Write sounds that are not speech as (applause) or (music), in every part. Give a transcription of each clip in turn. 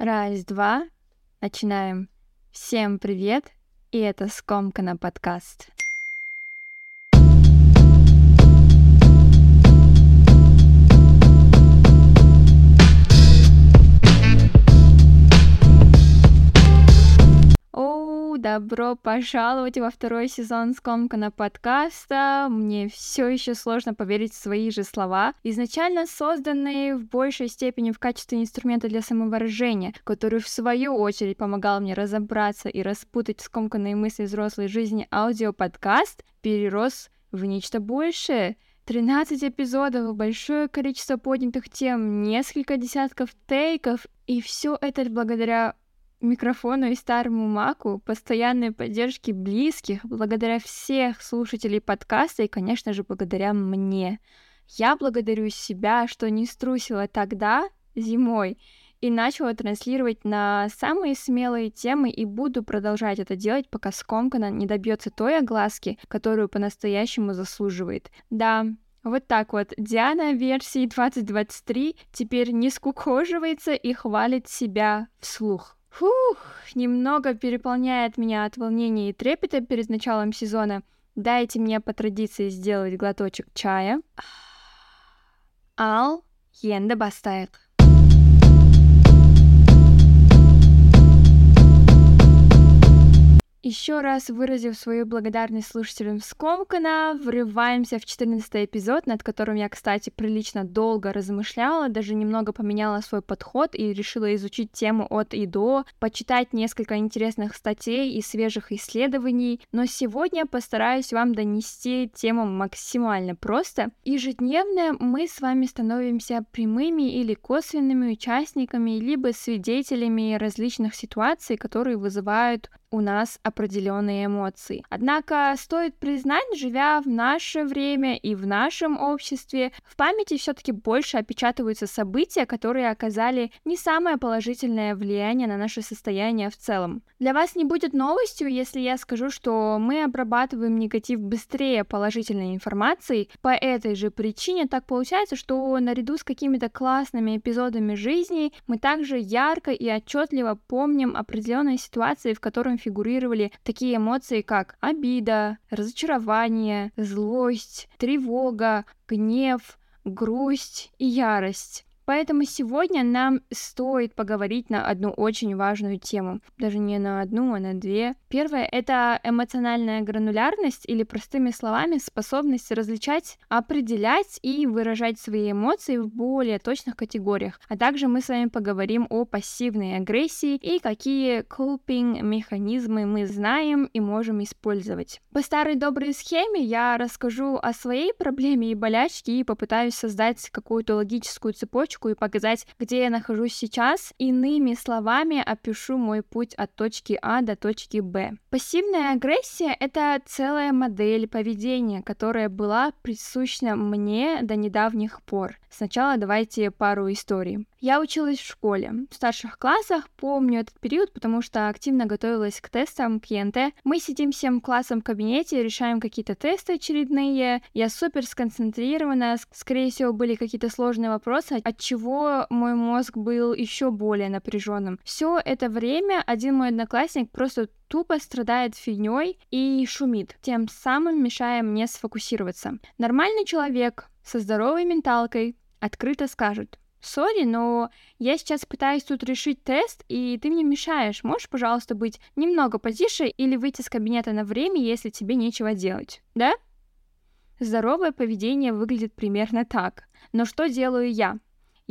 Раз, два. Начинаем. Всем привет, и это Скомкана подкаст. Добро пожаловать во второй сезон Скомкана подкаста. Мне все еще сложно поверить в свои же слова, изначально созданные в большей степени в качестве инструмента для самовыражения, который в свою очередь помогал мне разобраться и распутать скомканные мысли взрослой жизни аудиоподкаст, перерос в нечто большее. 13 эпизодов, большое количество поднятых тем, несколько десятков тейков, и все это благодаря микрофону и старому маку, постоянной поддержки близких, благодаря всех слушателей подкаста и, конечно же, благодаря мне. Я благодарю себя, что не струсила тогда, зимой, и начала транслировать на самые смелые темы и буду продолжать это делать, пока скомкана не добьется той огласки, которую по-настоящему заслуживает. Да, вот так вот. Диана версии 2023 теперь не скукоживается и хвалит себя вслух. Фух, немного переполняет меня от волнения и трепета перед началом сезона. Дайте мне по традиции сделать глоточек чая. Ал Йенда бастает. Еще раз выразив свою благодарность слушателям Скомкана, врываемся в 14 эпизод, над которым я, кстати, прилично долго размышляла, даже немного поменяла свой подход и решила изучить тему от и до, почитать несколько интересных статей и свежих исследований, но сегодня постараюсь вам донести тему максимально просто. Ежедневно мы с вами становимся прямыми или косвенными участниками, либо свидетелями различных ситуаций, которые вызывают у нас определенные эмоции. Однако стоит признать, живя в наше время и в нашем обществе, в памяти все-таки больше опечатываются события, которые оказали не самое положительное влияние на наше состояние в целом. Для вас не будет новостью, если я скажу, что мы обрабатываем негатив быстрее положительной информации. По этой же причине так получается, что наряду с какими-то классными эпизодами жизни мы также ярко и отчетливо помним определенные ситуации, в которых фигурировали такие эмоции, как обида, разочарование, злость, тревога, гнев, грусть и ярость. Поэтому сегодня нам стоит поговорить на одну очень важную тему. Даже не на одну, а на две. Первое — это эмоциональная гранулярность или, простыми словами, способность различать, определять и выражать свои эмоции в более точных категориях. А также мы с вами поговорим о пассивной агрессии и какие coping-механизмы мы знаем и можем использовать. По старой доброй схеме я расскажу о своей проблеме и болячке и попытаюсь создать какую-то логическую цепочку точку и показать, где я нахожусь сейчас. Иными словами, опишу мой путь от точки А до точки Б. Пассивная агрессия — это целая модель поведения, которая была присуща мне до недавних пор. Сначала давайте пару историй. Я училась в школе. В старших классах помню этот период, потому что активно готовилась к тестам, к ЕНТ. Мы сидим всем классом в кабинете, решаем какие-то тесты очередные. Я супер сконцентрирована, скорее всего, были какие-то сложные вопросы, от чего мой мозг был еще более напряженным. Все это время один мой одноклассник просто тупо страдает фигней и шумит, тем самым мешая мне сфокусироваться. Нормальный человек со здоровой менталкой открыто скажет, Сори, но я сейчас пытаюсь тут решить тест, и ты мне мешаешь. Можешь, пожалуйста, быть немного потише или выйти из кабинета на время, если тебе нечего делать, да? Здоровое поведение выглядит примерно так. Но что делаю я?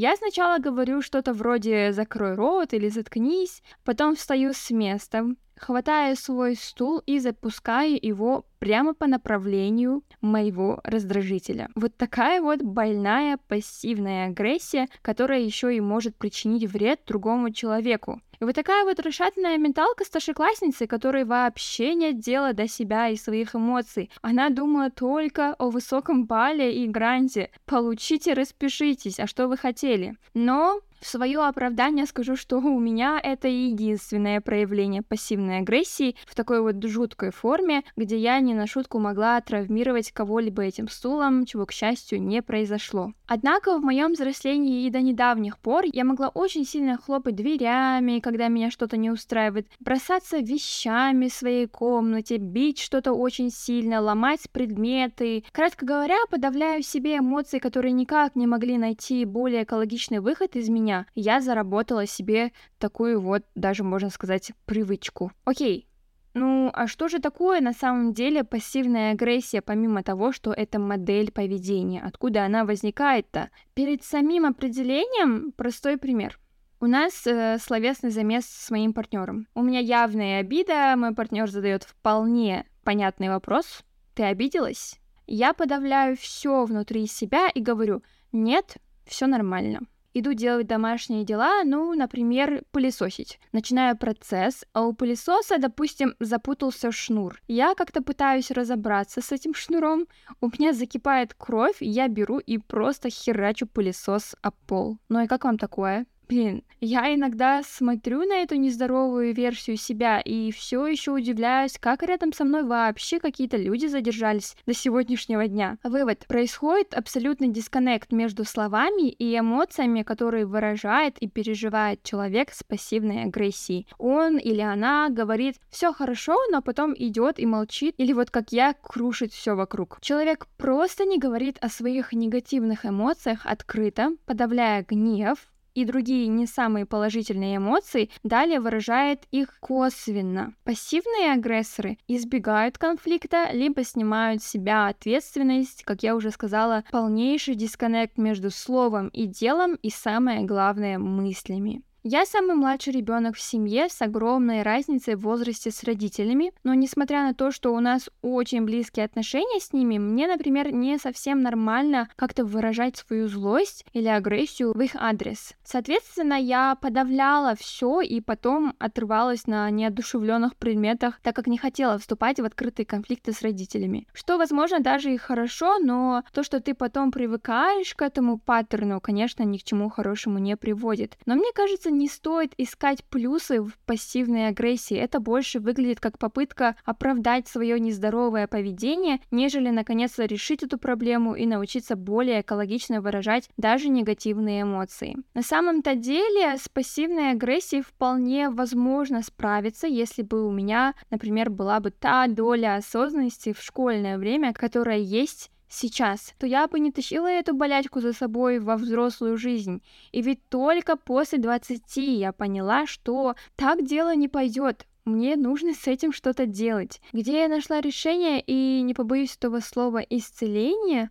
Я сначала говорю что-то вроде «закрой рот» или «заткнись», потом встаю с места, хватаю свой стул и запускаю его прямо по направлению моего раздражителя. Вот такая вот больная пассивная агрессия, которая еще и может причинить вред другому человеку. И вот такая вот расшатанная менталка старшеклассницы, которой вообще нет дела до себя и своих эмоций. Она думала только о высоком бале и гранте. Получите, распишитесь, а что вы хотели? Но В свое оправдание скажу, что у меня это единственное проявление пассивной агрессии в такой вот жуткой форме, где я не на шутку могла травмировать кого-либо этим стулом, чего, к счастью, не произошло. Однако в моем взрослении и до недавних пор я могла очень сильно хлопать дверями, когда меня что-то не устраивает, бросаться вещами в своей комнате, бить что-то очень сильно, ломать предметы. Кратко говоря, подавляю в себе эмоции, которые никак не могли найти более экологичный выход из меня. Я заработала себе такую вот, даже можно сказать, привычку. Окей, ну, а что же такое на самом деле пассивная агрессия, помимо того, что это модель поведения? Откуда она возникает-то? Перед самим определением простой пример. У нас э, словесный замес с моим партнером. У меня явная обида, мой партнер задает вполне понятный вопрос. Ты обиделась? Я подавляю все внутри себя и говорю, нет, все нормально иду делать домашние дела, ну, например, пылесосить. Начинаю процесс, а у пылесоса, допустим, запутался шнур. Я как-то пытаюсь разобраться с этим шнуром, у меня закипает кровь, я беру и просто херачу пылесос об пол. Ну и как вам такое? Блин, я иногда смотрю на эту нездоровую версию себя и все еще удивляюсь, как рядом со мной вообще какие-то люди задержались до сегодняшнего дня. Вывод. Происходит абсолютный дисконнект между словами и эмоциями, которые выражает и переживает человек с пассивной агрессией. Он или она говорит все хорошо, но потом идет и молчит, или вот как я, крушит все вокруг. Человек просто не говорит о своих негативных эмоциях открыто, подавляя гнев, и другие не самые положительные эмоции, далее выражает их косвенно. Пассивные агрессоры избегают конфликта, либо снимают с себя ответственность, как я уже сказала, полнейший дисконнект между словом и делом и самое главное мыслями. Я самый младший ребенок в семье с огромной разницей в возрасте с родителями, но несмотря на то, что у нас очень близкие отношения с ними, мне, например, не совсем нормально как-то выражать свою злость или агрессию в их адрес. Соответственно, я подавляла все и потом отрывалась на неодушевленных предметах, так как не хотела вступать в открытые конфликты с родителями. Что, возможно, даже и хорошо, но то, что ты потом привыкаешь к этому паттерну, конечно, ни к чему хорошему не приводит. Но мне кажется, не стоит искать плюсы в пассивной агрессии. Это больше выглядит как попытка оправдать свое нездоровое поведение, нежели наконец-то решить эту проблему и научиться более экологично выражать даже негативные эмоции. На самом-то деле с пассивной агрессией вполне возможно справиться, если бы у меня, например, была бы та доля осознанности в школьное время, которая есть сейчас, то я бы не тащила эту болячку за собой во взрослую жизнь. И ведь только после 20 я поняла, что так дело не пойдет. Мне нужно с этим что-то делать. Где я нашла решение и не побоюсь этого слова исцеление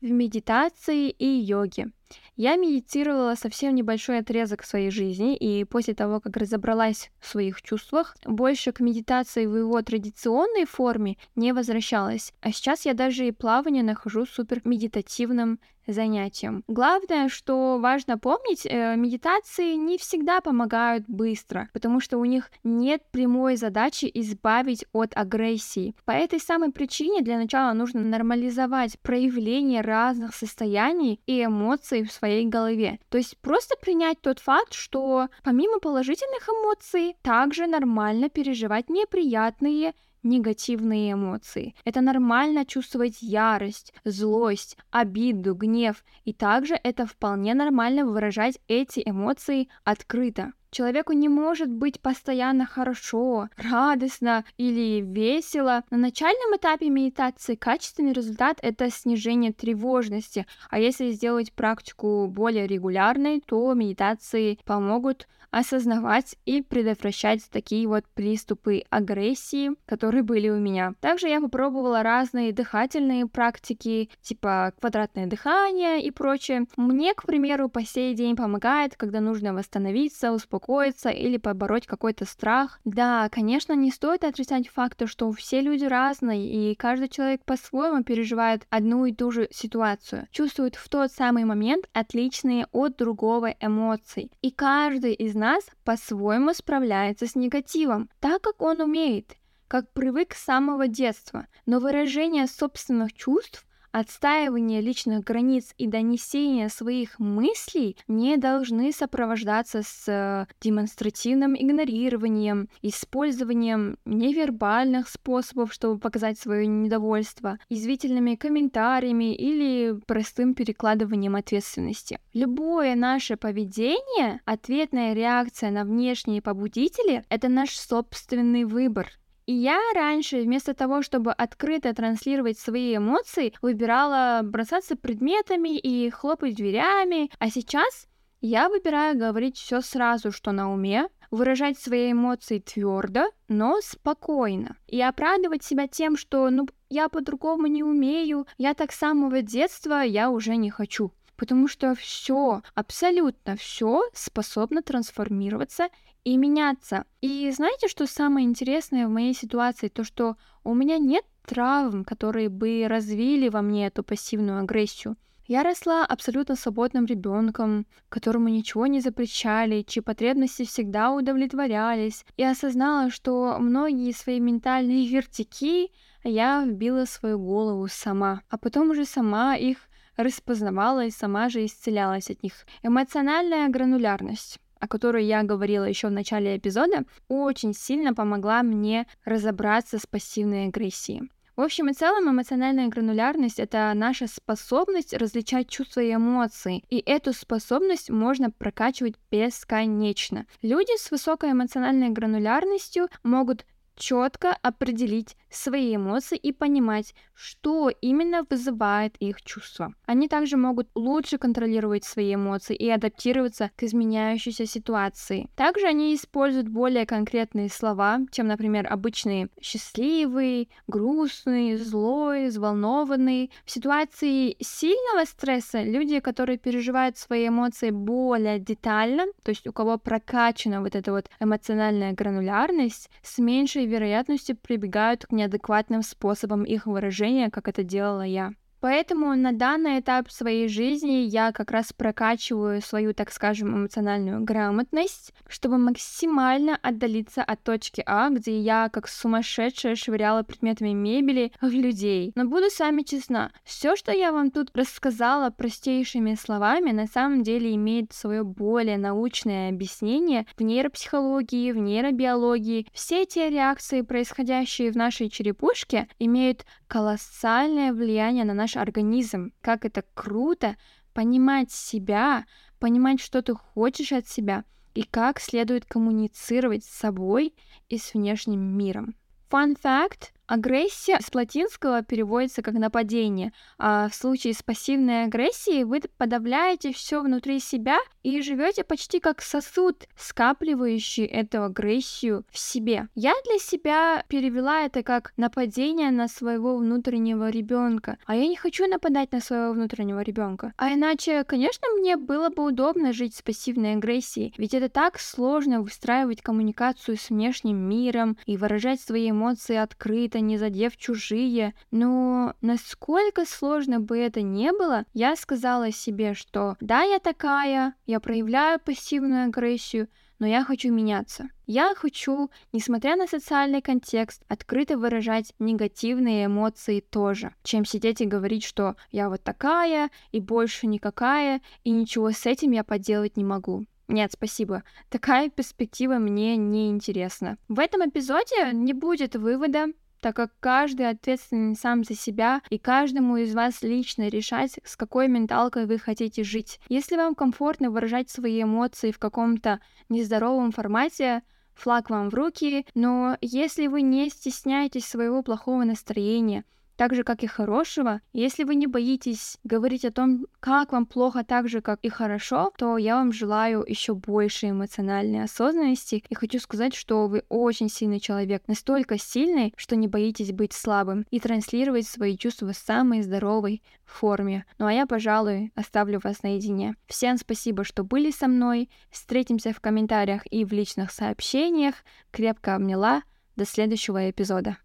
в медитации и йоге. Я медитировала совсем небольшой отрезок своей жизни, и после того, как разобралась в своих чувствах, больше к медитации в его традиционной форме не возвращалась. А сейчас я даже и плавание нахожу супер медитативным занятием. Главное, что важно помнить, э, медитации не всегда помогают быстро, потому что у них нет прямой задачи избавить от агрессии. По этой самой причине для начала нужно нормализовать проявление разных состояний и эмоций в своей голове. То есть просто принять тот факт, что помимо положительных эмоций, также нормально переживать неприятные негативные эмоции. Это нормально чувствовать ярость, злость, обиду, гнев, и также это вполне нормально выражать эти эмоции открыто. Человеку не может быть постоянно хорошо, радостно или весело. На начальном этапе медитации качественный результат — это снижение тревожности, а если сделать практику более регулярной, то медитации помогут осознавать и предотвращать такие вот приступы агрессии, которые были у меня. Также я попробовала разные дыхательные практики, типа квадратное дыхание и прочее. Мне, к примеру, по сей день помогает, когда нужно восстановиться, успокоиться или побороть какой-то страх. Да, конечно, не стоит отрицать факта, что все люди разные, и каждый человек по-своему переживает одну и ту же ситуацию, чувствует в тот самый момент отличные от другого эмоций. И каждый из нас по-своему справляется с негативом, так как он умеет, как привык с самого детства, но выражение собственных чувств Отстаивание личных границ и донесение своих мыслей не должны сопровождаться с э, демонстративным игнорированием, использованием невербальных способов, чтобы показать свое недовольство, извительными комментариями или простым перекладыванием ответственности. Любое наше поведение, ответная реакция на внешние побудители — это наш собственный выбор. И я раньше, вместо того, чтобы открыто транслировать свои эмоции, выбирала бросаться предметами и хлопать дверями, а сейчас я выбираю говорить все сразу, что на уме, выражать свои эмоции твердо, но спокойно. И оправдывать себя тем, что ну я по-другому не умею, я так с самого детства, я уже не хочу. Потому что все, абсолютно все способно трансформироваться и меняться. И знаете, что самое интересное в моей ситуации? То, что у меня нет травм, которые бы развили во мне эту пассивную агрессию. Я росла абсолютно свободным ребенком, которому ничего не запрещали, чьи потребности всегда удовлетворялись, и осознала, что многие свои ментальные (laughs) вертики я вбила в свою голову сама, а потом уже сама их распознавала и сама же исцелялась от них. Эмоциональная гранулярность о которой я говорила еще в начале эпизода, очень сильно помогла мне разобраться с пассивной агрессией. В общем и целом, эмоциональная гранулярность — это наша способность различать чувства и эмоции, и эту способность можно прокачивать бесконечно. Люди с высокой эмоциональной гранулярностью могут четко определить свои эмоции и понимать, что именно вызывает их чувства. Они также могут лучше контролировать свои эмоции и адаптироваться к изменяющейся ситуации. Также они используют более конкретные слова, чем, например, обычные счастливый, грустный, злой, взволнованный. В ситуации сильного стресса люди, которые переживают свои эмоции более детально, то есть у кого прокачана вот эта вот эмоциональная гранулярность, с меньшей вероятностью прибегают к неадекватным способам их выражения, как это делала я. Поэтому на данный этап своей жизни я как раз прокачиваю свою, так скажем, эмоциональную грамотность, чтобы максимально отдалиться от точки А, где я как сумасшедшая швыряла предметами мебели в людей. Но буду с вами честна, все, что я вам тут рассказала простейшими словами, на самом деле имеет свое более научное объяснение в нейропсихологии, в нейробиологии. Все эти реакции, происходящие в нашей черепушке, имеют колоссальное влияние на наш организм. Как это круто понимать себя, понимать, что ты хочешь от себя и как следует коммуницировать с собой и с внешним миром. Fun fact Агрессия с латинского переводится как нападение, а в случае с пассивной агрессией вы подавляете все внутри себя и живете почти как сосуд, скапливающий эту агрессию в себе. Я для себя перевела это как нападение на своего внутреннего ребенка, а я не хочу нападать на своего внутреннего ребенка. А иначе, конечно, мне было бы удобно жить с пассивной агрессией, ведь это так сложно выстраивать коммуникацию с внешним миром и выражать свои эмоции открыто это, не задев чужие. Но насколько сложно бы это не было, я сказала себе, что да, я такая, я проявляю пассивную агрессию, но я хочу меняться. Я хочу, несмотря на социальный контекст, открыто выражать негативные эмоции тоже, чем сидеть и говорить, что я вот такая и больше никакая, и ничего с этим я поделать не могу. Нет, спасибо. Такая перспектива мне не интересна. В этом эпизоде не будет вывода, так как каждый ответственен сам за себя, и каждому из вас лично решать, с какой менталкой вы хотите жить. Если вам комфортно выражать свои эмоции в каком-то нездоровом формате, флаг вам в руки, но если вы не стесняетесь своего плохого настроения, так же, как и хорошего. Если вы не боитесь говорить о том, как вам плохо так же, как и хорошо, то я вам желаю еще больше эмоциональной осознанности и хочу сказать, что вы очень сильный человек, настолько сильный, что не боитесь быть слабым и транслировать свои чувства в самой здоровой форме. Ну а я, пожалуй, оставлю вас наедине. Всем спасибо, что были со мной. Встретимся в комментариях и в личных сообщениях. Крепко обняла. До следующего эпизода.